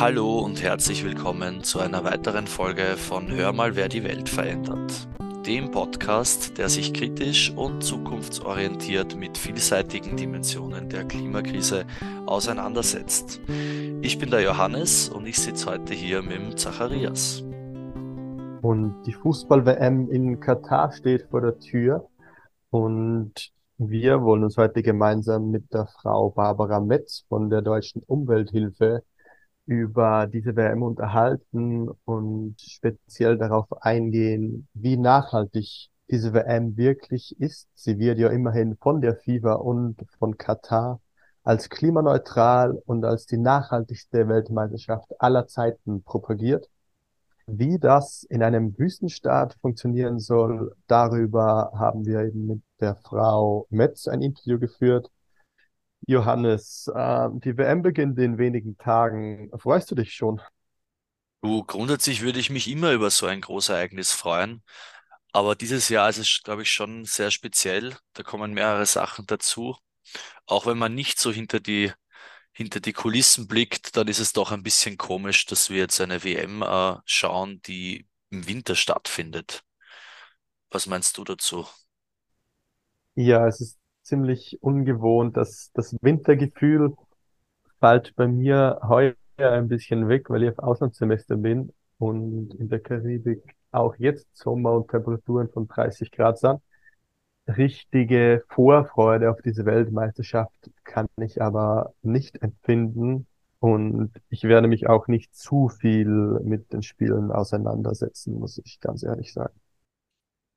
Hallo und herzlich willkommen zu einer weiteren Folge von Hör mal, wer die Welt verändert. Dem Podcast, der sich kritisch und zukunftsorientiert mit vielseitigen Dimensionen der Klimakrise auseinandersetzt. Ich bin der Johannes und ich sitze heute hier mit dem Zacharias. Und die Fußball-WM in Katar steht vor der Tür und wir wollen uns heute gemeinsam mit der Frau Barbara Metz von der Deutschen Umwelthilfe über diese WM unterhalten und speziell darauf eingehen, wie nachhaltig diese WM wirklich ist. Sie wird ja immerhin von der FIFA und von Katar als klimaneutral und als die nachhaltigste Weltmeisterschaft aller Zeiten propagiert. Wie das in einem Wüstenstaat funktionieren soll, darüber haben wir eben mit der Frau Metz ein Interview geführt. Johannes, äh, die WM beginnt in wenigen Tagen. Freust du dich schon? Du, grundsätzlich würde ich mich immer über so ein Großereignis freuen. Aber dieses Jahr ist es, glaube ich, schon sehr speziell. Da kommen mehrere Sachen dazu. Auch wenn man nicht so hinter die, hinter die Kulissen blickt, dann ist es doch ein bisschen komisch, dass wir jetzt eine WM äh, schauen, die im Winter stattfindet. Was meinst du dazu? Ja, es ist ziemlich ungewohnt. Das, das Wintergefühl fällt bei mir heuer ein bisschen weg, weil ich auf Auslandssemester bin und in der Karibik auch jetzt Sommer und Temperaturen von 30 Grad sind. Richtige Vorfreude auf diese Weltmeisterschaft kann ich aber nicht empfinden und ich werde mich auch nicht zu viel mit den Spielen auseinandersetzen, muss ich ganz ehrlich sagen.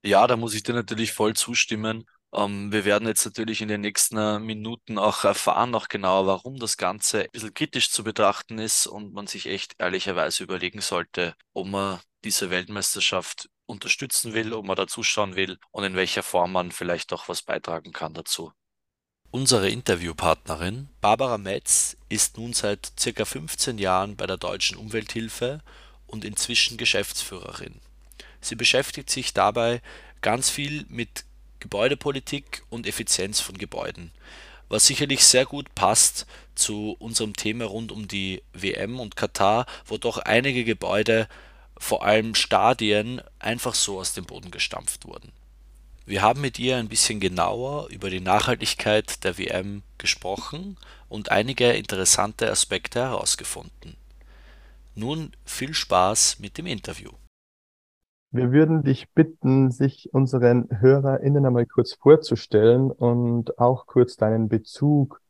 Ja, da muss ich dir natürlich voll zustimmen. Ähm, wir werden jetzt natürlich in den nächsten äh, Minuten auch erfahren, noch genauer, warum das Ganze ein bisschen kritisch zu betrachten ist und man sich echt ehrlicherweise überlegen sollte, ob man diese Weltmeisterschaft unterstützen will, ob man da zuschauen will und in welcher Form man vielleicht auch was beitragen kann dazu. Unsere Interviewpartnerin Barbara Metz ist nun seit circa 15 Jahren bei der Deutschen Umwelthilfe und inzwischen Geschäftsführerin. Sie beschäftigt sich dabei ganz viel mit Gebäudepolitik und Effizienz von Gebäuden, was sicherlich sehr gut passt zu unserem Thema rund um die WM und Katar, wo doch einige Gebäude, vor allem Stadien, einfach so aus dem Boden gestampft wurden. Wir haben mit ihr ein bisschen genauer über die Nachhaltigkeit der WM gesprochen und einige interessante Aspekte herausgefunden. Nun viel Spaß mit dem Interview. Wir würden dich bitten, sich unseren HörerInnen einmal kurz vorzustellen und auch kurz deinen Bezug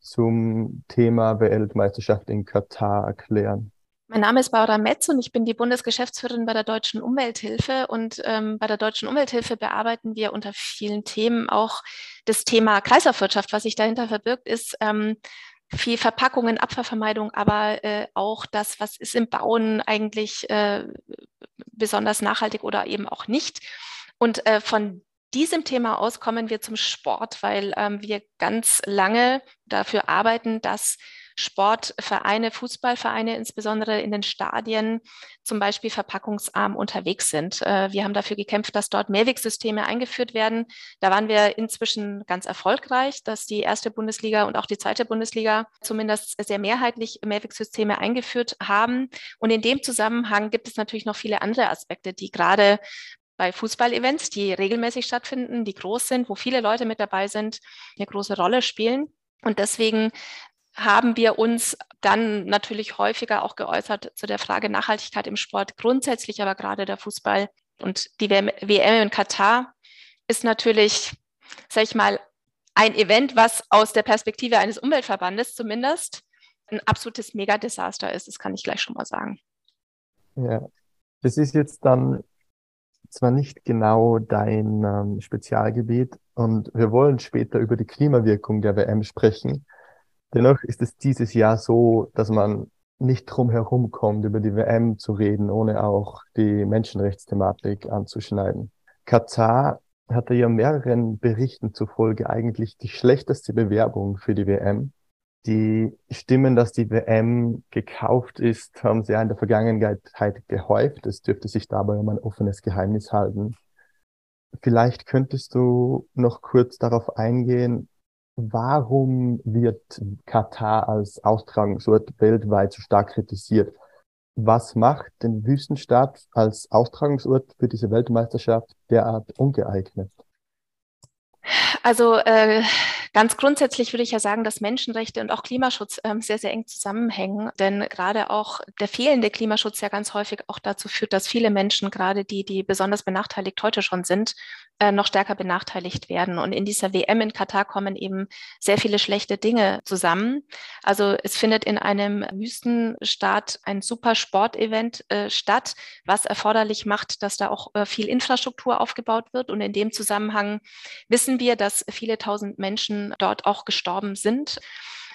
zum Thema Weltmeisterschaft in Katar erklären. Mein Name ist Barbara Metz und ich bin die Bundesgeschäftsführerin bei der Deutschen Umwelthilfe. Und ähm, bei der Deutschen Umwelthilfe bearbeiten wir unter vielen Themen auch das Thema Kreislaufwirtschaft. Was sich dahinter verbirgt, ist ähm, viel Verpackungen, Abfallvermeidung, aber äh, auch das, was ist im Bauen eigentlich äh, besonders nachhaltig oder eben auch nicht. Und äh, von diesem Thema aus kommen wir zum Sport, weil ähm, wir ganz lange dafür arbeiten, dass Sportvereine, Fußballvereine insbesondere in den Stadien zum Beispiel verpackungsarm unterwegs sind. Äh, wir haben dafür gekämpft, dass dort Mehrwegsysteme eingeführt werden. Da waren wir inzwischen ganz erfolgreich, dass die erste Bundesliga und auch die zweite Bundesliga zumindest sehr mehrheitlich Mehrwegsysteme eingeführt haben. Und in dem Zusammenhang gibt es natürlich noch viele andere Aspekte, die gerade bei Fußballevents, die regelmäßig stattfinden, die groß sind, wo viele Leute mit dabei sind, eine große Rolle spielen. Und deswegen haben wir uns dann natürlich häufiger auch geäußert zu der Frage Nachhaltigkeit im Sport, grundsätzlich aber gerade der Fußball und die WM in Katar ist natürlich, sag ich mal, ein Event, was aus der Perspektive eines Umweltverbandes zumindest ein absolutes Megadesaster ist. Das kann ich gleich schon mal sagen. Ja, das ist jetzt dann zwar nicht genau dein ähm, Spezialgebiet und wir wollen später über die Klimawirkung der WM sprechen. Dennoch ist es dieses Jahr so, dass man nicht drum herum kommt, über die WM zu reden, ohne auch die Menschenrechtsthematik anzuschneiden. Katar hatte ja mehreren Berichten zufolge eigentlich die schlechteste Bewerbung für die WM. Die Stimmen, dass die WM gekauft ist, haben sie ja in der Vergangenheit gehäuft. Es dürfte sich dabei um ein offenes Geheimnis halten. Vielleicht könntest du noch kurz darauf eingehen, warum wird Katar als Austragungsort weltweit so stark kritisiert? Was macht den Wüstenstaat als Austragungsort für diese Weltmeisterschaft derart ungeeignet? Also äh, ganz grundsätzlich würde ich ja sagen, dass Menschenrechte und auch Klimaschutz ähm, sehr, sehr eng zusammenhängen. Denn gerade auch der fehlende Klimaschutz ja ganz häufig auch dazu führt, dass viele Menschen, gerade die, die besonders benachteiligt heute schon sind, äh, noch stärker benachteiligt werden. Und in dieser WM in Katar kommen eben sehr viele schlechte Dinge zusammen. Also es findet in einem Wüstenstaat ein super Sportevent äh, statt, was erforderlich macht, dass da auch äh, viel Infrastruktur aufgebaut wird. Und in dem Zusammenhang wissen wir, dass viele tausend Menschen dort auch gestorben sind.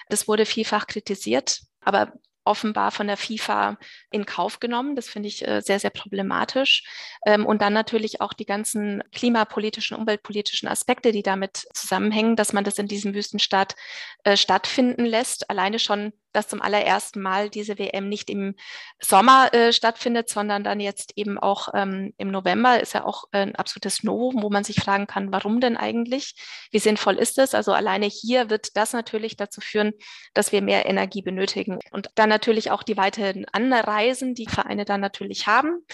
Das wurde vielfach kritisiert. Aber offenbar von der FIFA in Kauf genommen. Das finde ich äh, sehr, sehr problematisch. Ähm, und dann natürlich auch die ganzen klimapolitischen, umweltpolitischen Aspekte, die damit zusammenhängen, dass man das in diesem Wüstenstaat äh, stattfinden lässt. Alleine schon dass zum allerersten Mal diese WM nicht im Sommer äh, stattfindet, sondern dann jetzt eben auch ähm, im November, ist ja auch ein absolutes Novum, wo man sich fragen kann, warum denn eigentlich? Wie sinnvoll ist das? Also alleine hier wird das natürlich dazu führen, dass wir mehr Energie benötigen. Und dann natürlich auch die weiteren Anreisen, die Vereine dann natürlich haben.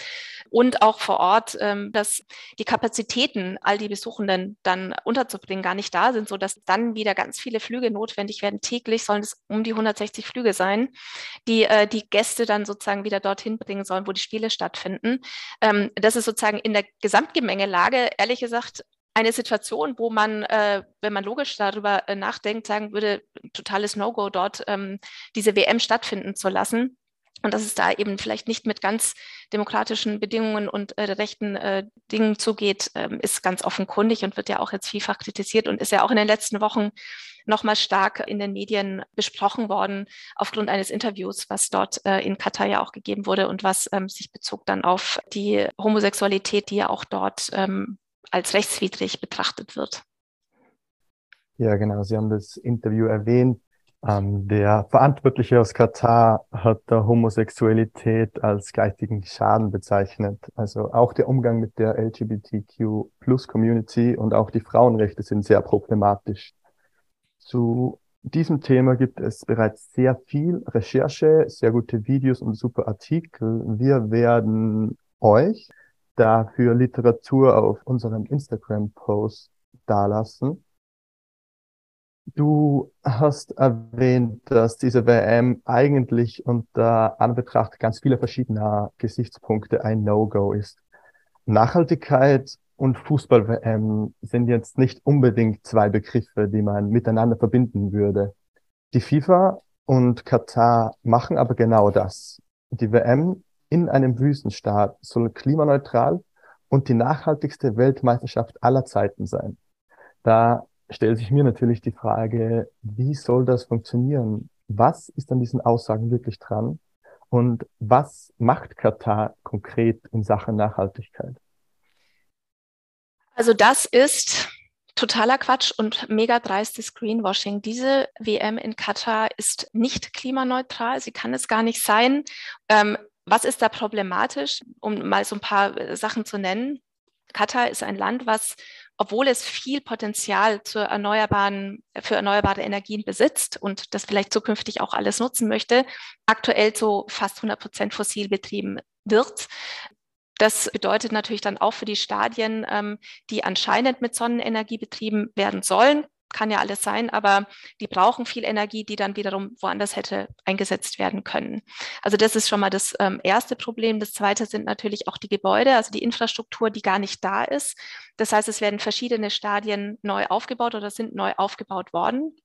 Und auch vor Ort, ähm, dass die Kapazitäten, all die Besuchenden dann unterzubringen, gar nicht da sind, sodass dann wieder ganz viele Flüge notwendig werden. Täglich sollen es um die 160 Flüge sein, die äh, die Gäste dann sozusagen wieder dorthin bringen sollen, wo die Spiele stattfinden. Ähm, das ist sozusagen in der Gesamtgemengelage, ehrlich gesagt, eine Situation, wo man, äh, wenn man logisch darüber äh, nachdenkt, sagen würde, totales No-Go dort ähm, diese WM stattfinden zu lassen. Und dass es da eben vielleicht nicht mit ganz demokratischen Bedingungen und äh, rechten äh, Dingen zugeht, ähm, ist ganz offenkundig und wird ja auch jetzt vielfach kritisiert und ist ja auch in den letzten Wochen nochmal stark in den Medien besprochen worden, aufgrund eines Interviews, was dort äh, in Katar ja auch gegeben wurde und was ähm, sich bezog dann auf die Homosexualität, die ja auch dort ähm, als rechtswidrig betrachtet wird. Ja, genau. Sie haben das Interview erwähnt. Ähm, der Verantwortliche aus Katar hat der Homosexualität als geistigen Schaden bezeichnet. Also auch der Umgang mit der LGBTQ Plus Community und auch die Frauenrechte sind sehr problematisch. Zu diesem Thema gibt es bereits sehr viel Recherche, sehr gute Videos und super Artikel. Wir werden euch dafür Literatur auf unserem Instagram-Post dalassen. Du hast erwähnt, dass diese WM eigentlich unter Anbetracht ganz vieler verschiedener Gesichtspunkte ein No-Go ist. Nachhaltigkeit und Fußball-WM sind jetzt nicht unbedingt zwei Begriffe, die man miteinander verbinden würde. Die FIFA und Katar machen aber genau das. Die WM in einem Wüstenstaat soll klimaneutral und die nachhaltigste Weltmeisterschaft aller Zeiten sein. Da stellt sich mir natürlich die Frage, wie soll das funktionieren? Was ist an diesen Aussagen wirklich dran? Und was macht Katar konkret in Sachen Nachhaltigkeit? Also das ist totaler Quatsch und mega dreistes Greenwashing. Diese WM in Katar ist nicht klimaneutral. Sie kann es gar nicht sein. Ähm, was ist da problematisch? Um mal so ein paar Sachen zu nennen. Katar ist ein Land, was obwohl es viel Potenzial zur erneuerbaren, für erneuerbare Energien besitzt und das vielleicht zukünftig auch alles nutzen möchte, aktuell so fast 100 Prozent fossil betrieben wird. Das bedeutet natürlich dann auch für die Stadien, ähm, die anscheinend mit Sonnenenergie betrieben werden sollen, kann ja alles sein, aber die brauchen viel Energie, die dann wiederum woanders hätte eingesetzt werden können. Also das ist schon mal das ähm, erste Problem. Das zweite sind natürlich auch die Gebäude, also die Infrastruktur, die gar nicht da ist. Das heißt, es werden verschiedene Stadien neu aufgebaut oder sind neu aufgebaut worden.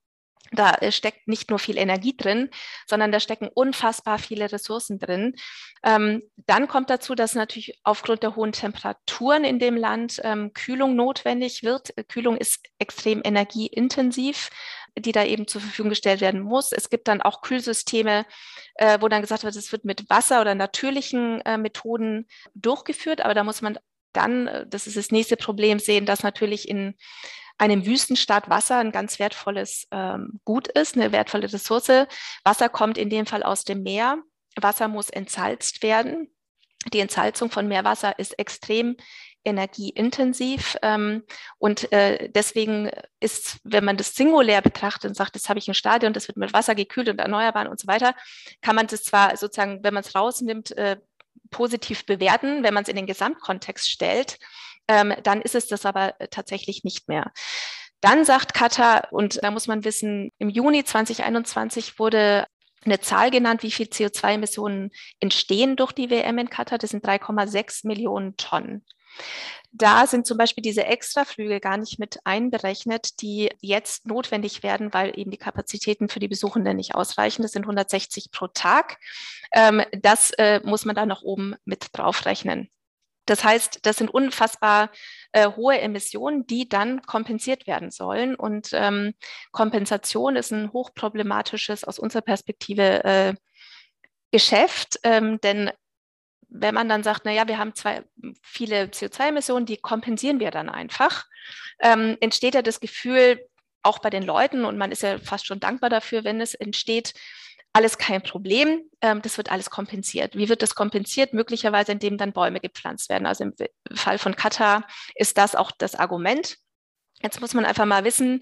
Da äh, steckt nicht nur viel Energie drin, sondern da stecken unfassbar viele Ressourcen drin. Ähm, dann kommt dazu, dass natürlich aufgrund der hohen Temperaturen in dem Land ähm, Kühlung notwendig wird. Kühlung ist extrem energieintensiv, die da eben zur Verfügung gestellt werden muss. Es gibt dann auch Kühlsysteme, äh, wo dann gesagt wird, es wird mit Wasser oder natürlichen äh, Methoden durchgeführt, aber da muss man dann, äh, das ist das nächste Problem, sehen, dass natürlich in einem Wüstenstaat Wasser ein ganz wertvolles ähm, Gut ist, eine wertvolle Ressource. Wasser kommt in dem Fall aus dem Meer. Wasser muss entsalzt werden. Die Entsalzung von Meerwasser ist extrem energieintensiv. Ähm, und äh, deswegen ist, wenn man das singulär betrachtet und sagt, jetzt habe ich ein Stadion, das wird mit Wasser gekühlt und erneuerbar und so weiter, kann man das zwar sozusagen, wenn man es rausnimmt, äh, positiv bewerten, wenn man es in den Gesamtkontext stellt, ähm, dann ist es das aber äh, tatsächlich nicht mehr. Dann sagt Katar, und da muss man wissen, im Juni 2021 wurde eine Zahl genannt, wie viel CO2-Emissionen entstehen durch die WM in Katar. Das sind 3,6 Millionen Tonnen. Da sind zum Beispiel diese Extraflüge gar nicht mit einberechnet, die jetzt notwendig werden, weil eben die Kapazitäten für die Besuchenden nicht ausreichen. Das sind 160 pro Tag. Ähm, das äh, muss man da noch oben mit draufrechnen. Das heißt, das sind unfassbar äh, hohe Emissionen, die dann kompensiert werden sollen. Und ähm, Kompensation ist ein hochproblematisches aus unserer Perspektive äh, Geschäft, ähm, denn wenn man dann sagt, naja, wir haben zwei viele CO2-Emissionen, die kompensieren wir dann einfach, ähm, entsteht ja das Gefühl, auch bei den Leuten, und man ist ja fast schon dankbar dafür, wenn es entsteht, alles kein Problem, ähm, das wird alles kompensiert. Wie wird das kompensiert? Möglicherweise, indem dann Bäume gepflanzt werden. Also im Fall von Katar ist das auch das Argument. Jetzt muss man einfach mal wissen,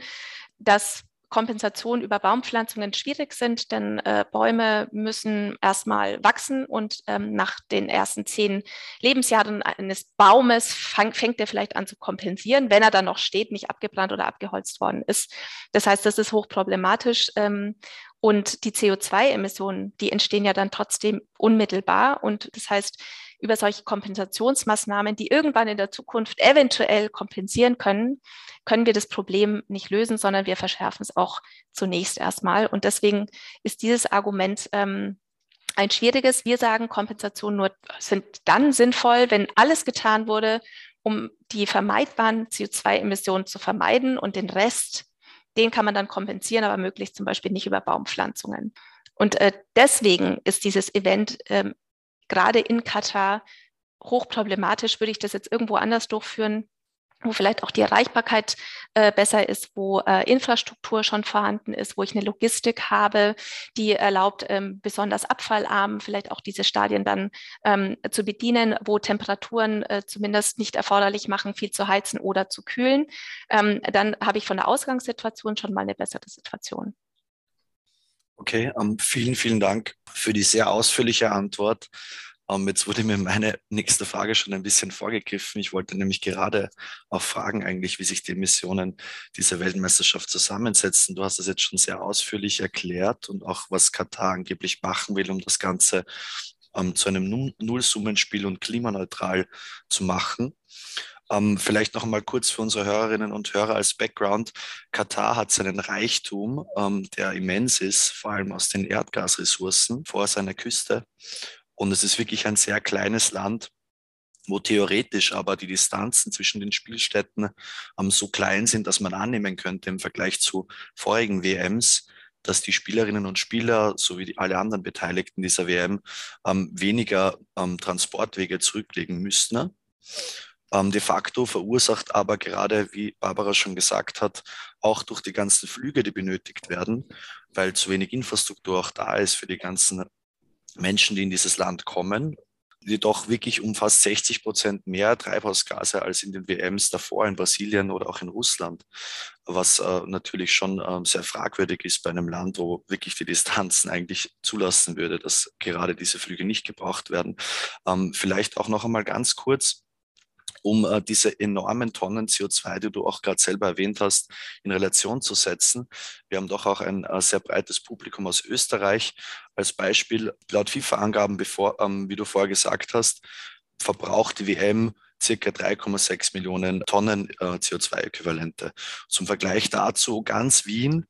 dass Kompensation über Baumpflanzungen schwierig sind, denn äh, Bäume müssen erstmal wachsen und ähm, nach den ersten zehn Lebensjahren eines Baumes fang, fängt er vielleicht an zu kompensieren, wenn er dann noch steht, nicht abgebrannt oder abgeholzt worden ist. Das heißt, das ist hochproblematisch. Ähm, und die CO2-Emissionen, die entstehen ja dann trotzdem unmittelbar. Und das heißt, über solche Kompensationsmaßnahmen, die irgendwann in der Zukunft eventuell kompensieren können, können wir das Problem nicht lösen, sondern wir verschärfen es auch zunächst erstmal. Und deswegen ist dieses Argument ähm, ein schwieriges. Wir sagen, Kompensationen nur sind dann sinnvoll, wenn alles getan wurde, um die vermeidbaren CO2-Emissionen zu vermeiden und den Rest den kann man dann kompensieren, aber möglichst zum Beispiel nicht über Baumpflanzungen. Und äh, deswegen ist dieses Event ähm, gerade in Katar hochproblematisch. Würde ich das jetzt irgendwo anders durchführen, wo vielleicht auch die Erreichbarkeit äh, besser ist, wo äh, Infrastruktur schon vorhanden ist, wo ich eine Logistik habe, die erlaubt, ähm, besonders abfallarm vielleicht auch diese Stadien dann ähm, zu bedienen, wo Temperaturen äh, zumindest nicht erforderlich machen, viel zu heizen oder zu kühlen. Ähm, dann habe ich von der Ausgangssituation schon mal eine bessere Situation. Okay, um, vielen, vielen Dank für die sehr ausführliche Antwort. Um, jetzt wurde mir meine nächste Frage schon ein bisschen vorgegriffen. Ich wollte nämlich gerade auch fragen, eigentlich, wie sich die Missionen dieser Weltmeisterschaft zusammensetzen. Du hast das jetzt schon sehr ausführlich erklärt und auch, was Katar angeblich machen will, um das Ganze um, zu einem Nullsummenspiel und klimaneutral zu machen. Ähm, vielleicht noch einmal kurz für unsere Hörerinnen und Hörer als Background. Katar hat seinen Reichtum, ähm, der immens ist, vor allem aus den Erdgasressourcen vor seiner Küste. Und es ist wirklich ein sehr kleines Land, wo theoretisch aber die Distanzen zwischen den Spielstätten ähm, so klein sind, dass man annehmen könnte im Vergleich zu vorigen WMs, dass die Spielerinnen und Spieler sowie alle anderen Beteiligten dieser WM ähm, weniger ähm, Transportwege zurücklegen müssten. Ähm, de facto verursacht aber gerade, wie Barbara schon gesagt hat, auch durch die ganzen Flüge, die benötigt werden, weil zu wenig Infrastruktur auch da ist für die ganzen Menschen, die in dieses Land kommen, die doch wirklich um fast 60 Prozent mehr Treibhausgase als in den WMs davor in Brasilien oder auch in Russland, was äh, natürlich schon äh, sehr fragwürdig ist bei einem Land, wo wirklich die Distanzen eigentlich zulassen würde, dass gerade diese Flüge nicht gebraucht werden. Ähm, vielleicht auch noch einmal ganz kurz um äh, diese enormen Tonnen CO2, die du auch gerade selber erwähnt hast, in Relation zu setzen. Wir haben doch auch ein äh, sehr breites Publikum aus Österreich. Als Beispiel, laut FIFA-Angaben, ähm, wie du vorher gesagt hast, verbraucht die WM circa 3,6 Millionen Tonnen äh, CO2-Äquivalente. Zum Vergleich dazu, ganz Wien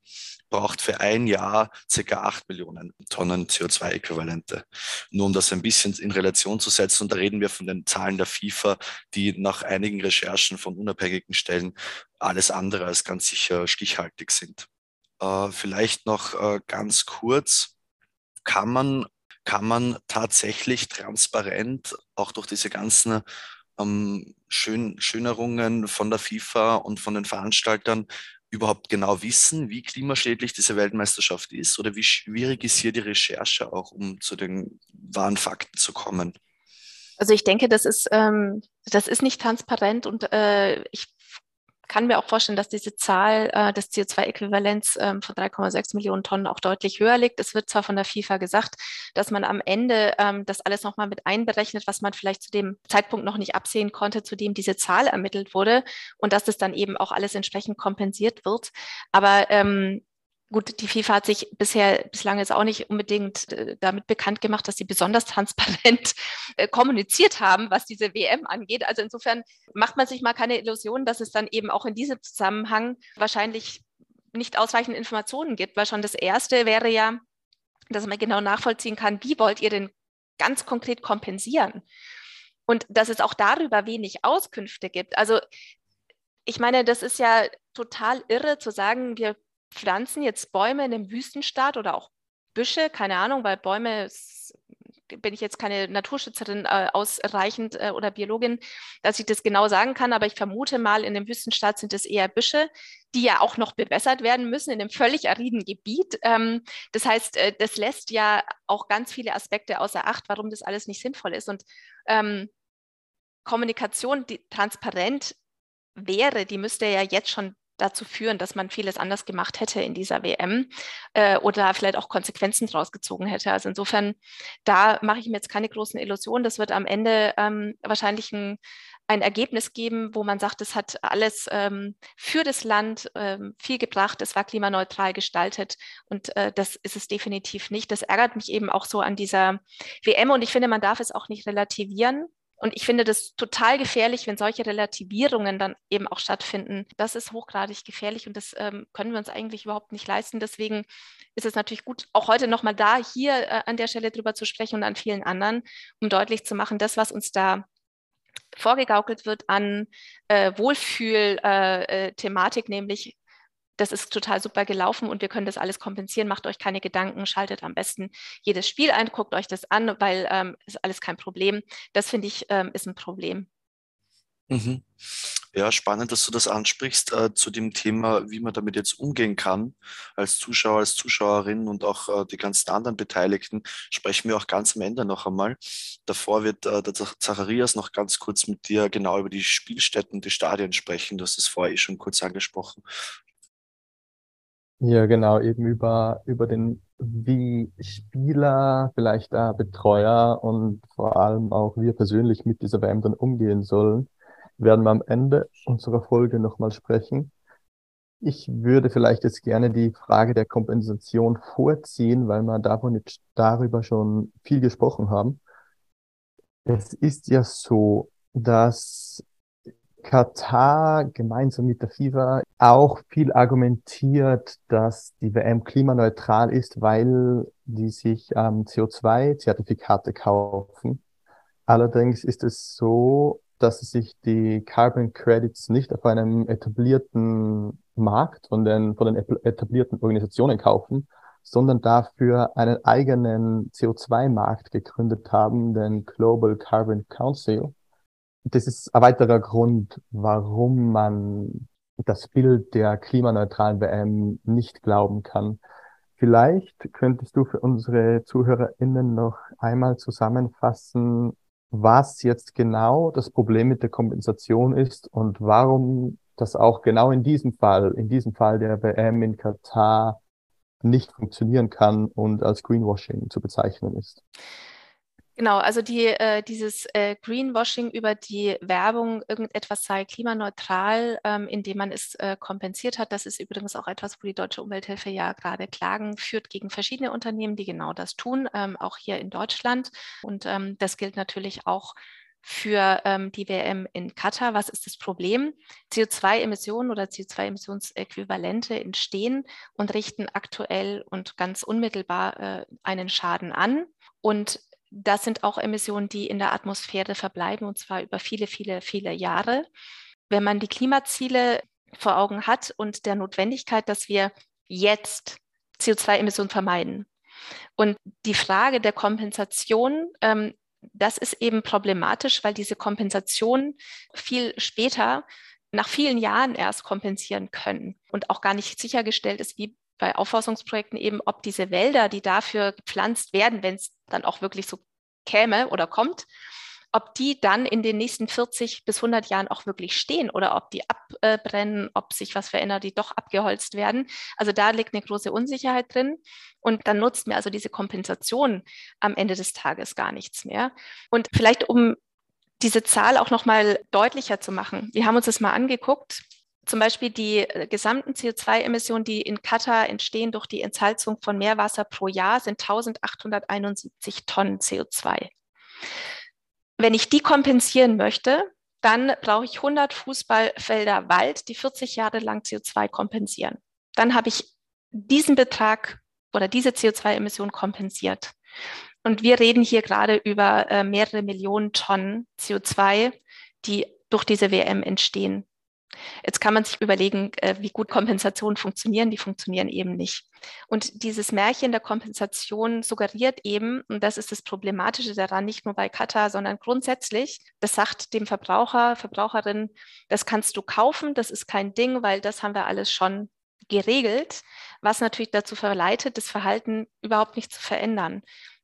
braucht für ein Jahr circa 8 Millionen Tonnen CO2-Äquivalente. Nur um das ein bisschen in Relation zu setzen, und da reden wir von den Zahlen der FIFA, die nach einigen Recherchen von unabhängigen Stellen alles andere als ganz sicher stichhaltig sind. Äh, vielleicht noch äh, ganz kurz, kann man, kann man tatsächlich transparent auch durch diese ganzen ähm, Schön, Schönerungen von der FIFA und von den Veranstaltern überhaupt genau wissen, wie klimaschädlich diese Weltmeisterschaft ist? Oder wie schwierig ist hier die Recherche auch, um zu den wahren Fakten zu kommen? Also ich denke, das ist, ähm, das ist nicht transparent und äh, ich kann mir auch vorstellen, dass diese Zahl äh, des CO2-Äquivalents ähm, von 3,6 Millionen Tonnen auch deutlich höher liegt. Es wird zwar von der FIFA gesagt, dass man am Ende ähm, das alles nochmal mit einberechnet, was man vielleicht zu dem Zeitpunkt noch nicht absehen konnte, zu dem diese Zahl ermittelt wurde und dass das dann eben auch alles entsprechend kompensiert wird. Aber ähm, Gut, die FIFA hat sich bisher, bislang jetzt auch nicht unbedingt äh, damit bekannt gemacht, dass sie besonders transparent äh, kommuniziert haben, was diese WM angeht. Also insofern macht man sich mal keine Illusion, dass es dann eben auch in diesem Zusammenhang wahrscheinlich nicht ausreichend Informationen gibt, weil schon das Erste wäre ja, dass man genau nachvollziehen kann, wie wollt ihr denn ganz konkret kompensieren? Und dass es auch darüber wenig Auskünfte gibt. Also ich meine, das ist ja total irre zu sagen, wir pflanzen jetzt Bäume in einem Wüstenstaat oder auch Büsche, keine Ahnung, weil Bäume bin ich jetzt keine Naturschützerin äh, ausreichend äh, oder Biologin, dass ich das genau sagen kann, aber ich vermute mal, in dem Wüstenstaat sind es eher Büsche, die ja auch noch bewässert werden müssen in einem völlig ariden Gebiet. Ähm, das heißt, äh, das lässt ja auch ganz viele Aspekte außer Acht, warum das alles nicht sinnvoll ist. Und ähm, Kommunikation, die transparent wäre, die müsste ja jetzt schon dazu führen, dass man vieles anders gemacht hätte in dieser WM äh, oder vielleicht auch Konsequenzen draus gezogen hätte. Also insofern, da mache ich mir jetzt keine großen Illusionen. Das wird am Ende ähm, wahrscheinlich ein, ein Ergebnis geben, wo man sagt, es hat alles ähm, für das Land ähm, viel gebracht, es war klimaneutral gestaltet und äh, das ist es definitiv nicht. Das ärgert mich eben auch so an dieser WM und ich finde, man darf es auch nicht relativieren. Und ich finde das total gefährlich, wenn solche Relativierungen dann eben auch stattfinden. Das ist hochgradig gefährlich und das ähm, können wir uns eigentlich überhaupt nicht leisten. Deswegen ist es natürlich gut, auch heute nochmal da hier äh, an der Stelle drüber zu sprechen und an vielen anderen, um deutlich zu machen, das, was uns da vorgegaukelt wird an äh, Wohlfühl-Thematik, äh, äh nämlich das ist total super gelaufen und wir können das alles kompensieren. Macht euch keine Gedanken, schaltet am besten jedes Spiel ein, guckt euch das an, weil ähm, ist alles kein Problem. Das finde ich ähm, ist ein Problem. Mhm. Ja, spannend, dass du das ansprichst äh, zu dem Thema, wie man damit jetzt umgehen kann. Als Zuschauer, als Zuschauerin und auch äh, die ganzen anderen Beteiligten sprechen wir auch ganz am Ende noch einmal. Davor wird äh, der Zacharias noch ganz kurz mit dir genau über die Spielstätten, die Stadien sprechen. Du hast es vorher eh schon kurz angesprochen. Ja, genau, eben über, über den, wie Spieler, vielleicht äh, Betreuer und vor allem auch wir persönlich mit dieser WM dann umgehen sollen, werden wir am Ende unserer Folge nochmal sprechen. Ich würde vielleicht jetzt gerne die Frage der Kompensation vorziehen, weil wir davon jetzt darüber schon viel gesprochen haben. Es ist ja so, dass Katar gemeinsam mit der FIFA auch viel argumentiert, dass die WM klimaneutral ist, weil die sich ähm, CO2-Zertifikate kaufen. Allerdings ist es so, dass sie sich die Carbon Credits nicht auf einem etablierten Markt von den, von den etablierten Organisationen kaufen, sondern dafür einen eigenen CO2-Markt gegründet haben, den Global Carbon Council das ist ein weiterer Grund, warum man das Bild der klimaneutralen WM nicht glauben kann. Vielleicht könntest du für unsere ZuhörerInnen noch einmal zusammenfassen, was jetzt genau das Problem mit der Kompensation ist und warum das auch genau in diesem Fall, in diesem Fall der WM in Katar nicht funktionieren kann und als Greenwashing zu bezeichnen ist. Genau, also die, äh, dieses äh, Greenwashing über die Werbung, irgendetwas sei klimaneutral, ähm, indem man es äh, kompensiert hat, das ist übrigens auch etwas, wo die Deutsche Umwelthilfe ja gerade Klagen führt gegen verschiedene Unternehmen, die genau das tun, ähm, auch hier in Deutschland. Und ähm, das gilt natürlich auch für ähm, die WM in Katar. Was ist das Problem? CO2-Emissionen oder CO2-Emissionsäquivalente entstehen und richten aktuell und ganz unmittelbar äh, einen Schaden an. Und das sind auch Emissionen, die in der Atmosphäre verbleiben, und zwar über viele, viele, viele Jahre. Wenn man die Klimaziele vor Augen hat und der Notwendigkeit, dass wir jetzt CO2-Emissionen vermeiden. Und die Frage der Kompensation, ähm, das ist eben problematisch, weil diese Kompensation viel später, nach vielen Jahren erst kompensieren können und auch gar nicht sichergestellt ist, wie bei Aufforstungsprojekten eben, ob diese Wälder, die dafür gepflanzt werden, wenn es dann auch wirklich so käme oder kommt, ob die dann in den nächsten 40 bis 100 Jahren auch wirklich stehen oder ob die abbrennen, ob sich was verändert, die doch abgeholzt werden. Also da liegt eine große Unsicherheit drin. Und dann nutzt mir also diese Kompensation am Ende des Tages gar nichts mehr. Und vielleicht um diese Zahl auch nochmal deutlicher zu machen. Wir haben uns das mal angeguckt. Zum Beispiel die äh, gesamten CO2-Emissionen, die in Katar entstehen durch die Entsalzung von Meerwasser pro Jahr, sind 1871 Tonnen CO2. Wenn ich die kompensieren möchte, dann brauche ich 100 Fußballfelder Wald, die 40 Jahre lang CO2 kompensieren. Dann habe ich diesen Betrag oder diese CO2-Emission kompensiert. Und wir reden hier gerade über äh, mehrere Millionen Tonnen CO2, die durch diese WM entstehen. Jetzt kann man sich überlegen, äh, wie gut Kompensationen funktionieren. Die funktionieren eben nicht. Und dieses Märchen der Kompensation suggeriert eben, und das ist das Problematische daran, nicht nur bei Katar, sondern grundsätzlich, das sagt dem Verbraucher, Verbraucherin, das kannst du kaufen, das ist kein Ding, weil das haben wir alles schon geregelt, was natürlich dazu verleitet, das Verhalten überhaupt nicht zu verändern.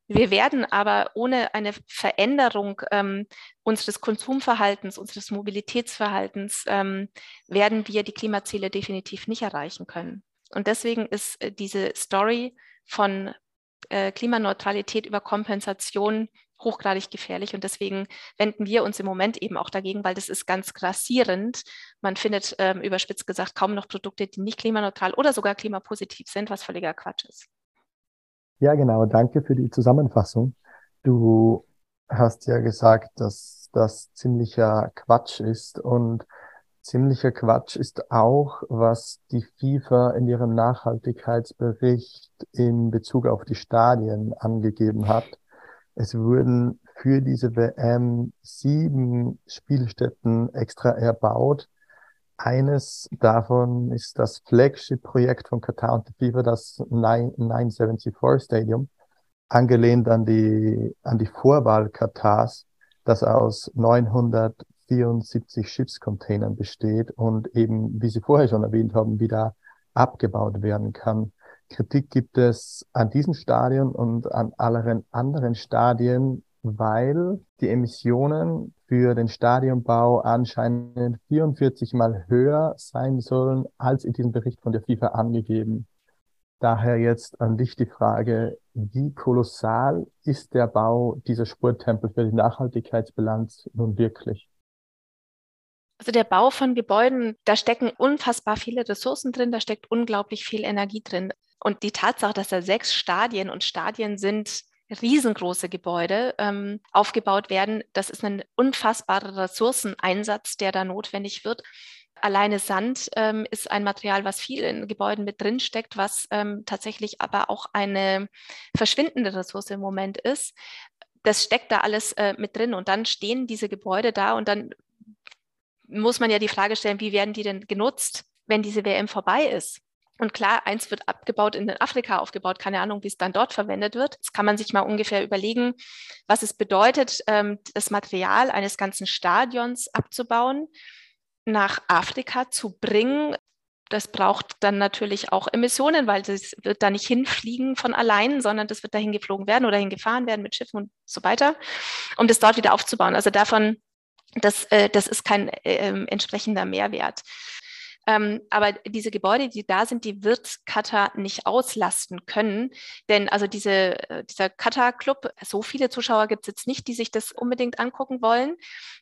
Wir werden aber ohne eine Veränderung ähm, unseres Konsumverhaltens, unseres Mobilitätsverhaltens, ähm, werden wir die Klimaziele definitiv nicht erreichen können. Und deswegen ist äh, diese Story von äh, Klimaneutralität über Kompensation hochgradig gefährlich. Und deswegen wenden wir uns im Moment eben auch dagegen, weil das ist ganz grassierend. Man findet ähm, überspitzt gesagt kaum noch Produkte, die nicht klimaneutral oder sogar klimapositiv sind, was völliger Quatsch ist. Ja, genau. Danke für die Zusammenfassung. Du hast ja gesagt, dass das ziemlicher Quatsch ist und ziemlicher Quatsch ist auch, was die FIFA in ihrem Nachhaltigkeitsbericht in Bezug auf die Stadien angegeben hat. Es wurden für diese WM sieben Spielstätten extra erbaut eines davon ist das Flagship-Projekt von Qatar und FIFA, das 974 Stadium, angelehnt an die, an die Vorwahl Katars, das aus 974 Schiffscontainern besteht und eben, wie Sie vorher schon erwähnt haben, wieder abgebaut werden kann. Kritik gibt es an diesem Stadion und an allen anderen Stadien, weil die Emissionen für den Stadionbau anscheinend 44 mal höher sein sollen als in diesem Bericht von der FIFA angegeben. Daher jetzt an dich die Frage, wie kolossal ist der Bau dieser Sporttempel für die Nachhaltigkeitsbilanz nun wirklich? Also der Bau von Gebäuden, da stecken unfassbar viele Ressourcen drin, da steckt unglaublich viel Energie drin. Und die Tatsache, dass da sechs Stadien und Stadien sind riesengroße Gebäude ähm, aufgebaut werden. Das ist ein unfassbarer Ressourceneinsatz, der da notwendig wird. Alleine Sand ähm, ist ein Material, was viel in Gebäuden mit drin steckt, was ähm, tatsächlich aber auch eine verschwindende Ressource im Moment ist. Das steckt da alles äh, mit drin und dann stehen diese Gebäude da und dann muss man ja die Frage stellen, wie werden die denn genutzt, wenn diese WM vorbei ist? Und klar, eins wird abgebaut in Afrika aufgebaut, keine Ahnung, wie es dann dort verwendet wird. Jetzt kann man sich mal ungefähr überlegen, was es bedeutet, ähm, das Material eines ganzen Stadions abzubauen, nach Afrika zu bringen. Das braucht dann natürlich auch Emissionen, weil das wird da nicht hinfliegen von allein, sondern das wird dahin geflogen werden oder hingefahren werden mit Schiffen und so weiter, um das dort wieder aufzubauen. Also davon, das, äh, das ist kein äh, entsprechender Mehrwert. Ähm, aber diese Gebäude, die da sind, die wird Katar nicht auslasten können. Denn also diese, äh, dieser Katar-Club, so viele Zuschauer gibt es jetzt nicht, die sich das unbedingt angucken wollen.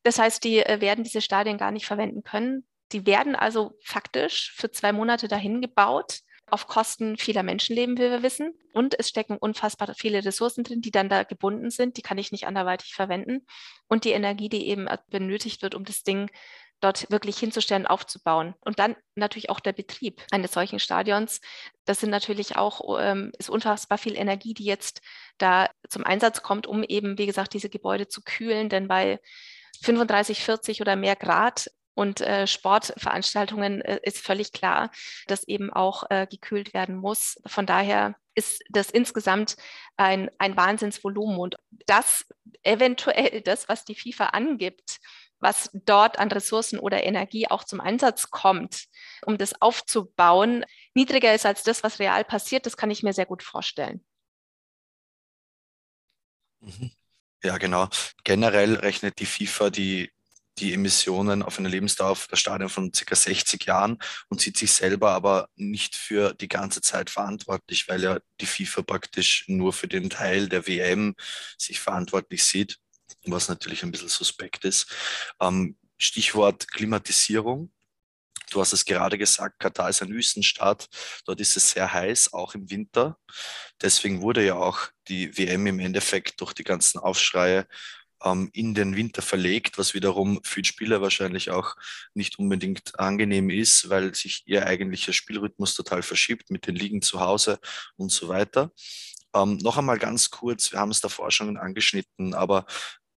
Das heißt, die äh, werden diese Stadien gar nicht verwenden können. Die werden also faktisch für zwei Monate dahin gebaut auf Kosten vieler Menschenleben, wie wir wissen. Und es stecken unfassbar viele Ressourcen drin, die dann da gebunden sind. Die kann ich nicht anderweitig verwenden. Und die Energie, die eben benötigt wird, um das Ding dort wirklich hinzustellen, aufzubauen. Und dann natürlich auch der Betrieb eines solchen Stadions. Das sind natürlich auch, ähm, ist unfassbar viel Energie, die jetzt da zum Einsatz kommt, um eben, wie gesagt, diese Gebäude zu kühlen. Denn bei 35, 40 oder mehr Grad und äh, Sportveranstaltungen äh, ist völlig klar, dass eben auch äh, gekühlt werden muss. Von daher ist das insgesamt ein, ein Wahnsinnsvolumen und das eventuell das, was die FIFA angibt, was dort an Ressourcen oder Energie auch zum Einsatz kommt, um das aufzubauen, niedriger ist als das, was real passiert, das kann ich mir sehr gut vorstellen. Mhm. Ja, genau. Generell rechnet die FIFA die, die Emissionen auf eine Lebensdauer der Stadien von ca. 60 Jahren und sieht sich selber aber nicht für die ganze Zeit verantwortlich, weil ja die FIFA praktisch nur für den Teil der WM sich verantwortlich sieht, was natürlich ein bisschen suspekt ist. Ähm, Stichwort Klimatisierung. Du hast es gerade gesagt, Katar ist ein Wüstenstaat. Dort ist es sehr heiß, auch im Winter. Deswegen wurde ja auch die WM im Endeffekt durch die ganzen Aufschreie ähm, in den Winter verlegt, was wiederum für die Spieler wahrscheinlich auch nicht unbedingt angenehm ist, weil sich ihr eigentlicher Spielrhythmus total verschiebt mit den Ligen zu Hause und so weiter. Ähm, noch einmal ganz kurz, wir haben es davor schon angeschnitten, aber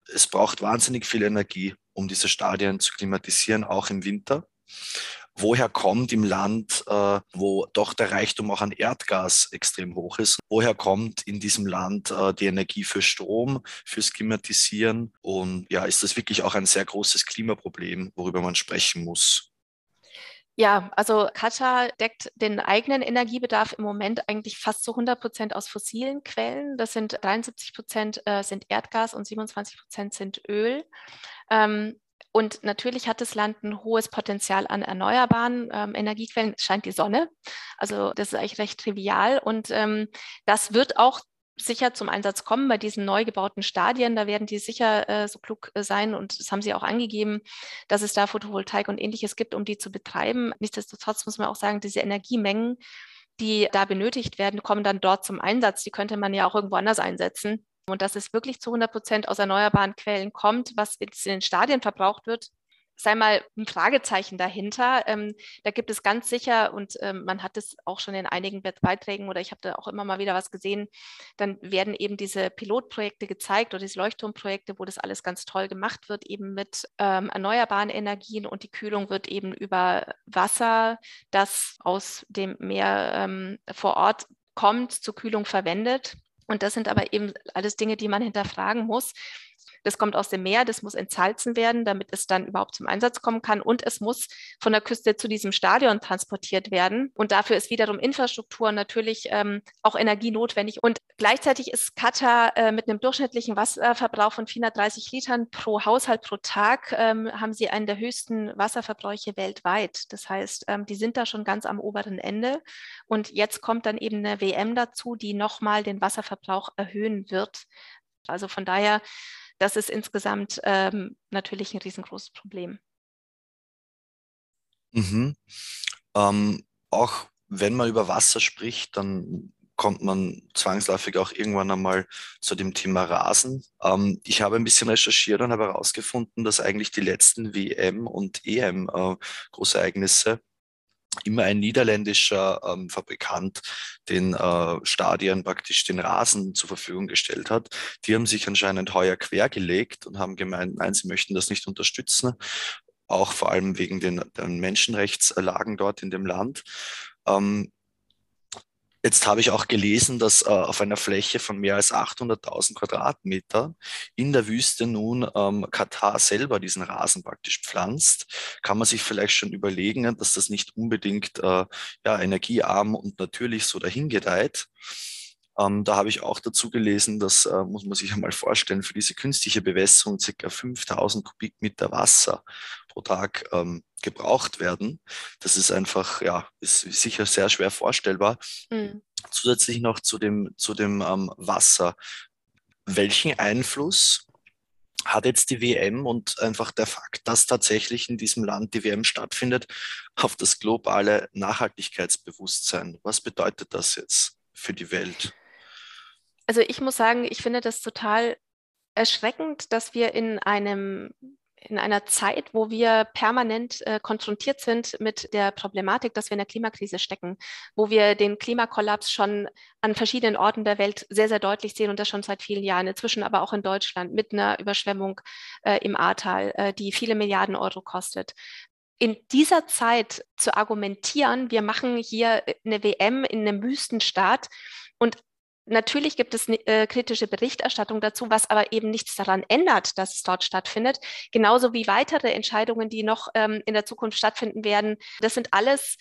es braucht wahnsinnig viel Energie, um diese Stadien zu klimatisieren, auch im Winter woher kommt im Land, äh, wo doch der Reichtum auch an Erdgas extrem hoch ist, woher kommt in diesem Land äh, die Energie für Strom, fürs Klimatisieren und ja, ist das wirklich auch ein sehr großes Klimaproblem, worüber man sprechen muss? Ja, also Katar deckt den eigenen Energiebedarf im Moment eigentlich fast zu 100 Prozent aus fossilen Quellen. Das sind 73 Prozent äh, sind Erdgas und 27 Prozent sind Öl. Ähm, und natürlich hat das Land ein hohes Potenzial an erneuerbaren ähm, Energiequellen. Es scheint die Sonne. Also das ist eigentlich recht trivial. Und ähm, das wird auch sicher zum Einsatz kommen bei diesen neu gebauten Stadien. Da werden die sicher äh, so klug äh, sein und das haben sie auch angegeben, dass es da Photovoltaik und ähnliches gibt, um die zu betreiben. Nichtsdestotrotz muss man auch sagen, diese Energiemengen, die da benötigt werden, kommen dann dort zum Einsatz. Die könnte man ja auch irgendwo anders einsetzen und dass es wirklich zu 100 Prozent aus erneuerbaren Quellen kommt, was in den Stadien verbraucht wird, sei mal ein Fragezeichen dahinter. Ähm, da gibt es ganz sicher, und ähm, man hat es auch schon in einigen Beiträgen oder ich habe da auch immer mal wieder was gesehen, dann werden eben diese Pilotprojekte gezeigt oder diese Leuchtturmprojekte, wo das alles ganz toll gemacht wird, eben mit ähm, erneuerbaren Energien und die Kühlung wird eben über Wasser, das aus dem Meer ähm, vor Ort kommt, zur Kühlung verwendet. Und das sind aber eben alles Dinge, die man hinterfragen muss. Das kommt aus dem Meer, das muss entsalzen werden, damit es dann überhaupt zum Einsatz kommen kann. Und es muss von der Küste zu diesem Stadion transportiert werden. Und dafür ist wiederum Infrastruktur natürlich ähm, auch Energie notwendig. Und gleichzeitig ist Katar äh, mit einem durchschnittlichen Wasserverbrauch von 430 Litern pro Haushalt pro Tag, ähm, haben sie einen der höchsten Wasserverbräuche weltweit. Das heißt, ähm, die sind da schon ganz am oberen Ende. Und jetzt kommt dann eben eine WM dazu, die nochmal den Wasserverbrauch erhöhen wird. Also von daher das ist insgesamt ähm, natürlich ein riesengroßes Problem. Mhm. Ähm, auch wenn man über Wasser spricht, dann kommt man zwangsläufig auch irgendwann einmal zu dem Thema Rasen. Ähm, ich habe ein bisschen recherchiert und habe herausgefunden, dass eigentlich die letzten WM und EM äh, Großereignisse immer ein niederländischer ähm, Fabrikant den äh, Stadien praktisch den Rasen zur Verfügung gestellt hat. Die haben sich anscheinend heuer quergelegt und haben gemeint, nein, sie möchten das nicht unterstützen, auch vor allem wegen den, den Menschenrechtslagen dort in dem Land. Ähm, Jetzt habe ich auch gelesen, dass äh, auf einer Fläche von mehr als 800.000 Quadratmeter in der Wüste nun ähm, Katar selber diesen Rasen praktisch pflanzt. Kann man sich vielleicht schon überlegen, dass das nicht unbedingt äh, ja, energiearm und natürlich so dahingedeiht. Ähm, da habe ich auch dazu gelesen, das äh, muss man sich einmal vorstellen, für diese künstliche Bewässerung circa 5000 Kubikmeter Wasser pro Tag ähm, gebraucht werden. Das ist einfach, ja, ist sicher sehr schwer vorstellbar. Mhm. Zusätzlich noch zu dem, zu dem ähm, Wasser. Welchen Einfluss hat jetzt die WM und einfach der Fakt, dass tatsächlich in diesem Land die WM stattfindet, auf das globale Nachhaltigkeitsbewusstsein? Was bedeutet das jetzt für die Welt? Also ich muss sagen, ich finde das total erschreckend, dass wir in einem in einer Zeit, wo wir permanent äh, konfrontiert sind mit der Problematik, dass wir in der Klimakrise stecken, wo wir den Klimakollaps schon an verschiedenen Orten der Welt sehr, sehr deutlich sehen und das schon seit vielen Jahren, inzwischen aber auch in Deutschland mit einer Überschwemmung äh, im Ahrtal, äh, die viele Milliarden Euro kostet. In dieser Zeit zu argumentieren, wir machen hier eine WM in einem Wüstenstaat und Natürlich gibt es äh, kritische Berichterstattung dazu, was aber eben nichts daran ändert, dass es dort stattfindet. Genauso wie weitere Entscheidungen, die noch ähm, in der Zukunft stattfinden werden. Das sind alles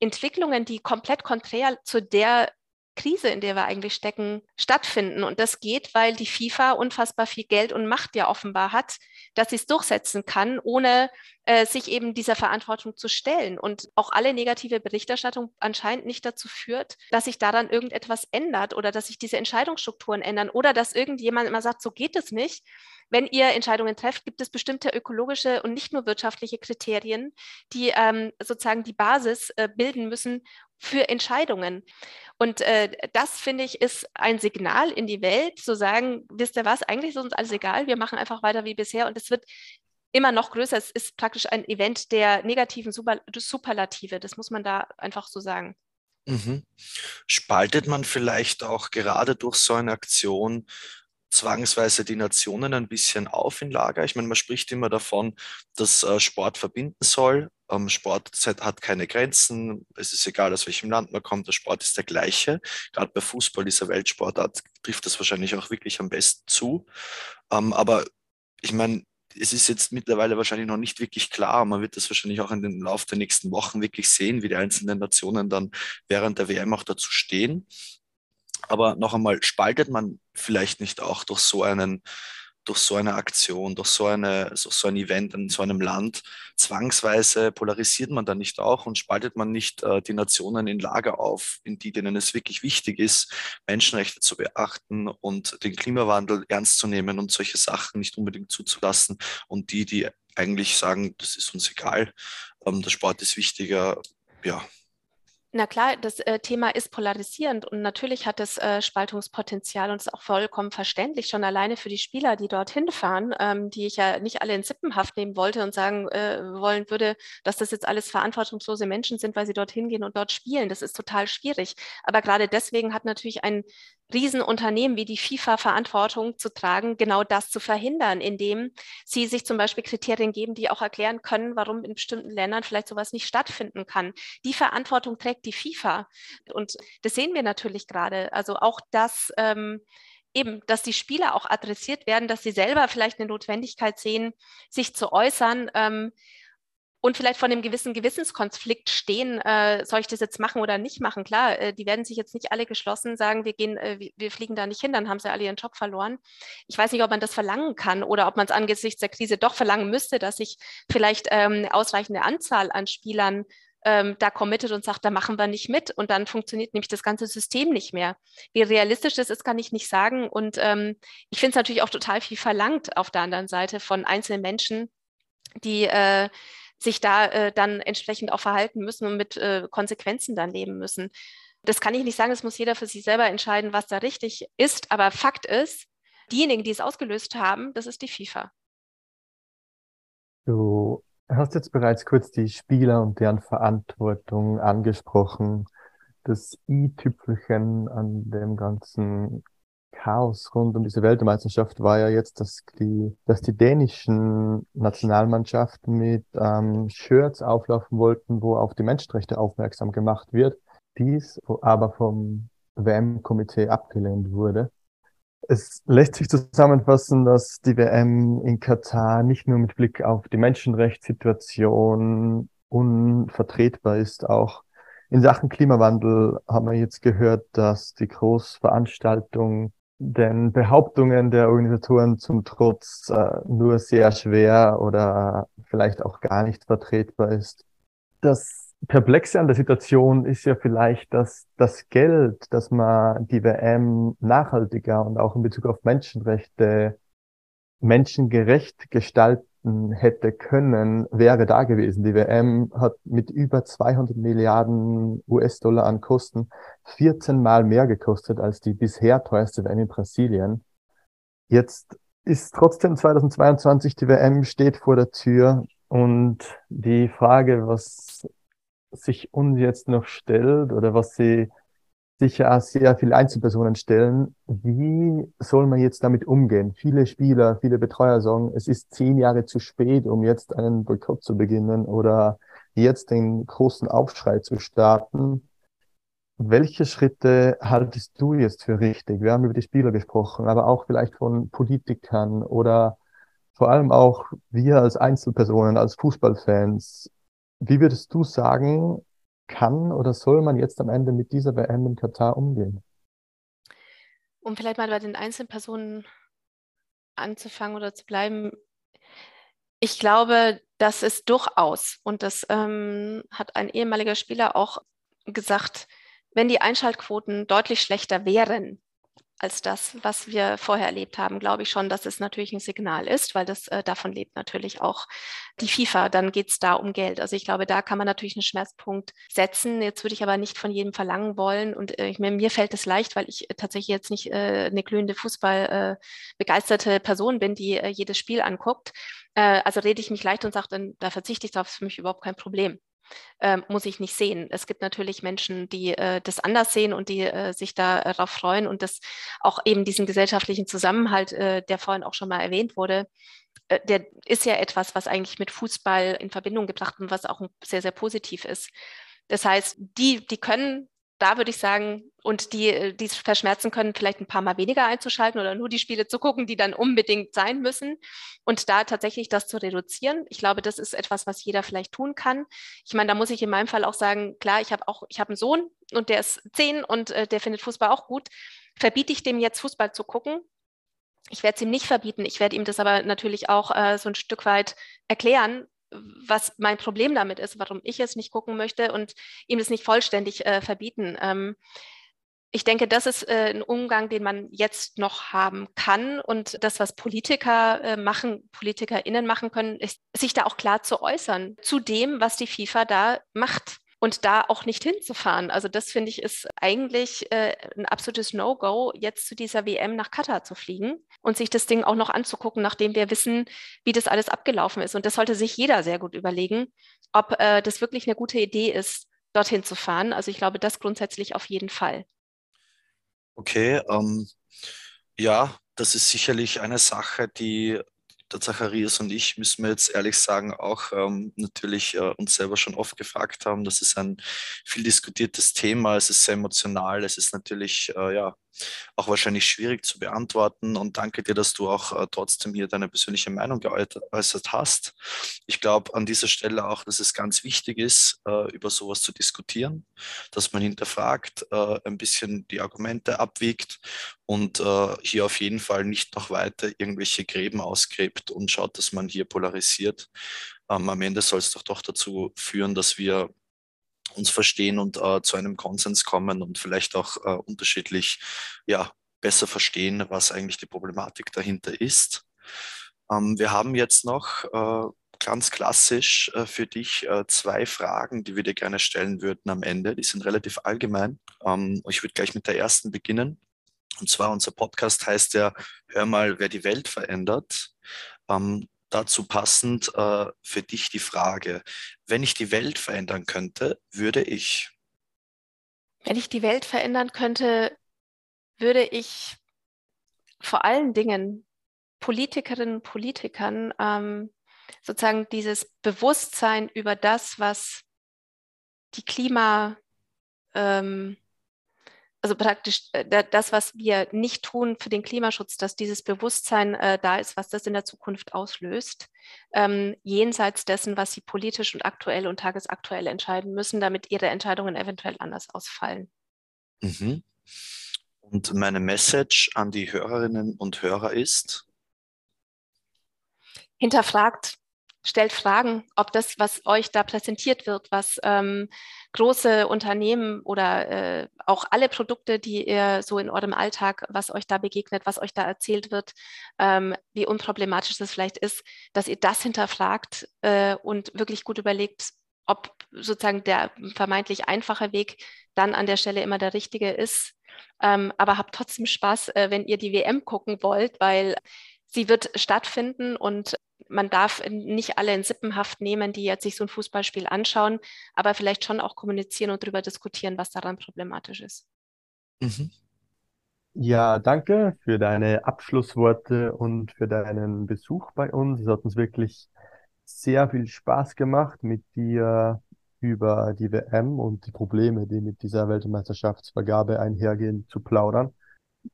Entwicklungen, die komplett konträr zu der Krise, in der wir eigentlich stecken, stattfinden. Und das geht, weil die FIFA unfassbar viel Geld und Macht ja offenbar hat, dass sie es durchsetzen kann, ohne äh, sich eben dieser Verantwortung zu stellen. Und auch alle negative Berichterstattung anscheinend nicht dazu führt, dass sich daran irgendetwas ändert oder dass sich diese Entscheidungsstrukturen ändern oder dass irgendjemand immer sagt, so geht es nicht. Wenn ihr Entscheidungen trefft, gibt es bestimmte ökologische und nicht nur wirtschaftliche Kriterien, die ähm, sozusagen die Basis äh, bilden müssen für Entscheidungen. Und äh, das, finde ich, ist ein Signal in die Welt, zu sagen, wisst ihr was, eigentlich ist uns alles egal, wir machen einfach weiter wie bisher und es wird immer noch größer. Es ist praktisch ein Event der negativen Super Superlative, das muss man da einfach so sagen. Mhm. Spaltet man vielleicht auch gerade durch so eine Aktion zwangsweise die Nationen ein bisschen auf in Lager. Ich meine, man spricht immer davon, dass äh, Sport verbinden soll. Ähm, Sport hat keine Grenzen. Es ist egal, aus welchem Land man kommt. Der Sport ist der gleiche. Gerade bei Fußball, dieser Weltsportart, trifft das wahrscheinlich auch wirklich am besten zu. Ähm, aber ich meine, es ist jetzt mittlerweile wahrscheinlich noch nicht wirklich klar. Man wird das wahrscheinlich auch in den Lauf der nächsten Wochen wirklich sehen, wie die einzelnen Nationen dann während der WM auch dazu stehen. Aber noch einmal, spaltet man vielleicht nicht auch durch so einen, durch so eine Aktion, durch so, eine, durch so ein Event in so einem Land, zwangsweise polarisiert man dann nicht auch und spaltet man nicht äh, die Nationen in Lager auf, in die, denen es wirklich wichtig ist, Menschenrechte zu beachten und den Klimawandel ernst zu nehmen und solche Sachen nicht unbedingt zuzulassen und die, die eigentlich sagen, das ist uns egal, ähm, der Sport ist wichtiger, ja, na klar, das äh, Thema ist polarisierend und natürlich hat es äh, Spaltungspotenzial und ist auch vollkommen verständlich, schon alleine für die Spieler, die dorthin fahren, ähm, die ich ja nicht alle in Sippenhaft nehmen wollte und sagen äh, wollen würde, dass das jetzt alles verantwortungslose Menschen sind, weil sie dorthin gehen und dort spielen. Das ist total schwierig. Aber gerade deswegen hat natürlich ein Riesenunternehmen wie die FIFA Verantwortung zu tragen, genau das zu verhindern, indem sie sich zum Beispiel Kriterien geben, die auch erklären können, warum in bestimmten Ländern vielleicht sowas nicht stattfinden kann. Die Verantwortung trägt die FIFA. Und das sehen wir natürlich gerade. Also auch das. Ähm, eben, dass die Spieler auch adressiert werden, dass sie selber vielleicht eine Notwendigkeit sehen, sich zu äußern. Ähm, und vielleicht von einem gewissen Gewissenskonflikt stehen, äh, soll ich das jetzt machen oder nicht machen? Klar, äh, die werden sich jetzt nicht alle geschlossen sagen, wir gehen, äh, wir fliegen da nicht hin, dann haben sie alle ihren Job verloren. Ich weiß nicht, ob man das verlangen kann oder ob man es angesichts der Krise doch verlangen müsste, dass sich vielleicht ähm, eine ausreichende Anzahl an Spielern ähm, da committet und sagt, da machen wir nicht mit und dann funktioniert nämlich das ganze System nicht mehr. Wie realistisch das ist, kann ich nicht sagen und ähm, ich finde es natürlich auch total viel verlangt auf der anderen Seite von einzelnen Menschen, die äh, sich da äh, dann entsprechend auch verhalten müssen und mit äh, Konsequenzen dann leben müssen. Das kann ich nicht sagen, das muss jeder für sich selber entscheiden, was da richtig ist. Aber Fakt ist, diejenigen, die es ausgelöst haben, das ist die FIFA. Du hast jetzt bereits kurz die Spieler und deren Verantwortung angesprochen. Das i-Tüpfelchen an dem ganzen Chaos rund um diese Weltmeisterschaft war ja jetzt, dass die, dass die dänischen Nationalmannschaften mit ähm, Shirts auflaufen wollten, wo auf die Menschenrechte aufmerksam gemacht wird. Dies aber vom WM-Komitee abgelehnt wurde. Es lässt sich zusammenfassen, dass die WM in Katar nicht nur mit Blick auf die Menschenrechtssituation unvertretbar ist, auch in Sachen Klimawandel haben wir jetzt gehört, dass die Großveranstaltung den Behauptungen der Organisatoren zum Trotz äh, nur sehr schwer oder vielleicht auch gar nicht vertretbar ist. Das Perplexe an der Situation ist ja vielleicht, dass das Geld, das man die WM nachhaltiger und auch in Bezug auf Menschenrechte menschengerecht gestalten hätte können, wäre da gewesen. Die WM hat mit über 200 Milliarden US-Dollar an Kosten 14 Mal mehr gekostet als die bisher teuerste WM in Brasilien. Jetzt ist trotzdem 2022 die WM steht vor der Tür und die Frage, was sich uns jetzt noch stellt oder was sie sicher auch sehr viele Einzelpersonen stellen. Wie soll man jetzt damit umgehen? Viele Spieler, viele Betreuer sagen, es ist zehn Jahre zu spät, um jetzt einen Boykott zu beginnen oder jetzt den großen Aufschrei zu starten. Welche Schritte haltest du jetzt für richtig? Wir haben über die Spieler gesprochen, aber auch vielleicht von Politikern oder vor allem auch wir als Einzelpersonen, als Fußballfans. Wie würdest du sagen, kann oder soll man jetzt am Ende mit dieser WM in Katar umgehen? um vielleicht mal bei den einzelnen Personen anzufangen oder zu bleiben, ich glaube, das ist durchaus, und das ähm, hat ein ehemaliger Spieler auch gesagt, wenn die Einschaltquoten deutlich schlechter wären, als das, was wir vorher erlebt haben, glaube ich schon, dass es natürlich ein Signal ist, weil das äh, davon lebt natürlich auch die FIFA. Dann geht es da um Geld. Also ich glaube, da kann man natürlich einen Schmerzpunkt setzen. Jetzt würde ich aber nicht von jedem verlangen wollen. Und äh, mir, mir fällt es leicht, weil ich tatsächlich jetzt nicht äh, eine glühende Fußball äh, Person bin, die äh, jedes Spiel anguckt. Äh, also rede ich mich leicht und sage, dann da verzichte ich darauf, ist für mich überhaupt kein Problem äh, muss ich nicht sehen. Es gibt natürlich Menschen, die äh, das anders sehen und die äh, sich darauf freuen und das auch eben diesen gesellschaftlichen Zusammenhalt, äh, der vorhin auch schon mal erwähnt wurde, äh, der ist ja etwas, was eigentlich mit Fußball in Verbindung gebracht wird, was auch sehr, sehr positiv ist. Das heißt, die, die können da würde ich sagen, und die, äh, die es verschmerzen können, vielleicht ein paar Mal weniger einzuschalten oder nur die Spiele zu gucken, die dann unbedingt sein müssen und da tatsächlich das zu reduzieren. Ich glaube, das ist etwas, was jeder vielleicht tun kann. Ich meine, da muss ich in meinem Fall auch sagen, klar, ich habe auch, ich habe einen Sohn und der ist zehn und äh, der findet Fußball auch gut. Verbiete ich dem jetzt Fußball zu gucken? Ich werde es ihm nicht verbieten. Ich werde ihm das aber natürlich auch äh, so ein Stück weit erklären, was mein Problem damit ist, warum ich es nicht gucken möchte und ihm das nicht vollständig äh, verbieten. Ähm, ich denke, das ist äh, ein Umgang, den man jetzt noch haben kann. Und das, was Politiker äh, machen, PolitikerInnen machen können, ist, sich da auch klar zu äußern zu dem, was die FIFA da macht und da auch nicht hinzufahren. Also das finde ich ist eigentlich äh, ein absolutes No-Go, jetzt zu dieser WM nach Katar zu fliegen und sich das Ding auch noch anzugucken, nachdem wir wissen, wie das alles abgelaufen ist. Und das sollte sich jeder sehr gut überlegen, ob äh, das wirklich eine gute Idee ist, dorthin zu fahren. Also ich glaube, das grundsätzlich auf jeden Fall. Okay, ähm, ja, das ist sicherlich eine Sache, die der Zacharias und ich, müssen wir jetzt ehrlich sagen, auch ähm, natürlich äh, uns selber schon oft gefragt haben. Das ist ein viel diskutiertes Thema, es ist sehr emotional, es ist natürlich äh, ja auch wahrscheinlich schwierig zu beantworten. Und danke dir, dass du auch äh, trotzdem hier deine persönliche Meinung geäußert hast. Ich glaube an dieser Stelle auch, dass es ganz wichtig ist, äh, über sowas zu diskutieren, dass man hinterfragt, äh, ein bisschen die Argumente abwiegt und äh, hier auf jeden Fall nicht noch weiter irgendwelche Gräben ausgräbt und schaut, dass man hier polarisiert. Ähm, am Ende soll es doch doch dazu führen, dass wir uns verstehen und äh, zu einem Konsens kommen und vielleicht auch äh, unterschiedlich ja, besser verstehen, was eigentlich die Problematik dahinter ist. Ähm, wir haben jetzt noch äh, ganz klassisch äh, für dich äh, zwei Fragen, die wir dir gerne stellen würden am Ende. Die sind relativ allgemein. Ähm, ich würde gleich mit der ersten beginnen. Und zwar unser Podcast heißt ja, hör mal, wer die Welt verändert. Ähm, dazu passend äh, für dich die Frage, wenn ich die Welt verändern könnte, würde ich? Wenn ich die Welt verändern könnte, würde ich vor allen Dingen Politikerinnen und Politikern ähm, sozusagen dieses Bewusstsein über das, was die Klima, ähm, also praktisch äh, das, was wir nicht tun für den Klimaschutz, dass dieses Bewusstsein äh, da ist, was das in der Zukunft auslöst, ähm, jenseits dessen, was sie politisch und aktuell und tagesaktuell entscheiden müssen, damit ihre Entscheidungen eventuell anders ausfallen. Mhm. Und meine Message an die Hörerinnen und Hörer ist? Hinterfragt stellt Fragen, ob das, was euch da präsentiert wird, was ähm, große Unternehmen oder äh, auch alle Produkte, die ihr so in eurem Alltag, was euch da begegnet, was euch da erzählt wird, ähm, wie unproblematisch das vielleicht ist, dass ihr das hinterfragt äh, und wirklich gut überlegt, ob sozusagen der vermeintlich einfache Weg dann an der Stelle immer der richtige ist. Ähm, aber habt trotzdem Spaß, äh, wenn ihr die WM gucken wollt, weil sie wird stattfinden und man darf nicht alle in Sippenhaft nehmen, die jetzt sich so ein Fußballspiel anschauen, aber vielleicht schon auch kommunizieren und darüber diskutieren, was daran problematisch ist. Mhm. Ja, danke für deine Abschlussworte und für deinen Besuch bei uns. Es hat uns wirklich sehr viel Spaß gemacht, mit dir über die WM und die Probleme, die mit dieser Weltmeisterschaftsvergabe einhergehen, zu plaudern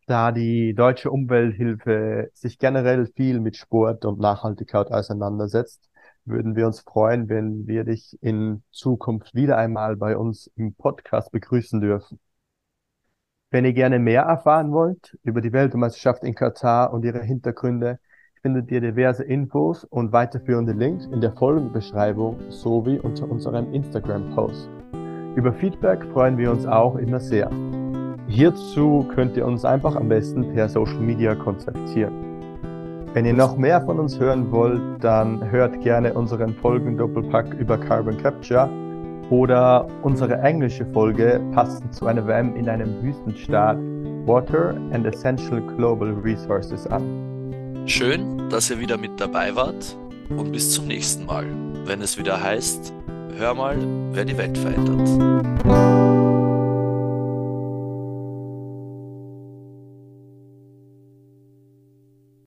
da die Deutsche Umwelthilfe sich generell viel mit Sport und Nachhaltigkeit auseinandersetzt, würden wir uns freuen, wenn wir dich in Zukunft wieder einmal bei uns im Podcast begrüßen dürfen. Wenn ihr gerne mehr erfahren wollt über die Weltmeisterschaft in Katar und ihre Hintergründe, findet ihr diverse Infos und weiterführende Links in der Folgenbeschreibung sowie unter unserem Instagram-Post. Über Feedback freuen wir uns auch immer sehr. Hierzu könnt ihr uns einfach am besten per Social Media kontaktieren. Wenn ihr noch mehr von uns hören wollt, dann hört gerne unseren Folgendoppelpack über Carbon Capture oder unsere englische Folge passend zu einer WM in einem Wüstenstaat Water and Essential Global Resources an. Schön, dass ihr wieder mit dabei wart und bis zum nächsten Mal, wenn es wieder heißt, hör mal, wer die Welt verändert.